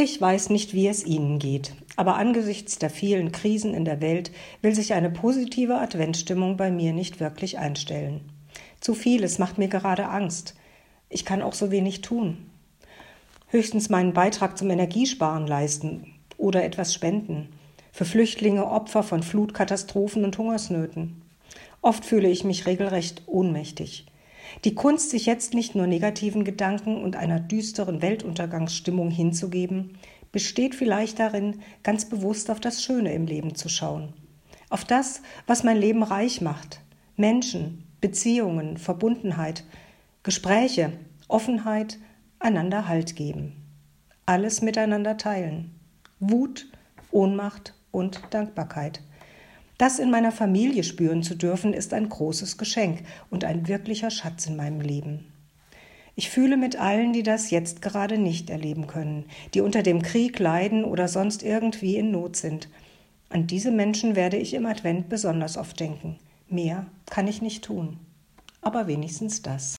Ich weiß nicht, wie es Ihnen geht, aber angesichts der vielen Krisen in der Welt will sich eine positive Adventsstimmung bei mir nicht wirklich einstellen. Zu vieles macht mir gerade Angst. Ich kann auch so wenig tun. Höchstens meinen Beitrag zum Energiesparen leisten oder etwas spenden. Für Flüchtlinge, Opfer von Flutkatastrophen und Hungersnöten. Oft fühle ich mich regelrecht ohnmächtig. Die Kunst, sich jetzt nicht nur negativen Gedanken und einer düsteren Weltuntergangsstimmung hinzugeben, besteht vielleicht darin, ganz bewusst auf das Schöne im Leben zu schauen. Auf das, was mein Leben reich macht. Menschen, Beziehungen, Verbundenheit, Gespräche, Offenheit, einander Halt geben. Alles miteinander teilen. Wut, Ohnmacht und Dankbarkeit. Das in meiner Familie spüren zu dürfen, ist ein großes Geschenk und ein wirklicher Schatz in meinem Leben. Ich fühle mit allen, die das jetzt gerade nicht erleben können, die unter dem Krieg leiden oder sonst irgendwie in Not sind. An diese Menschen werde ich im Advent besonders oft denken. Mehr kann ich nicht tun. Aber wenigstens das.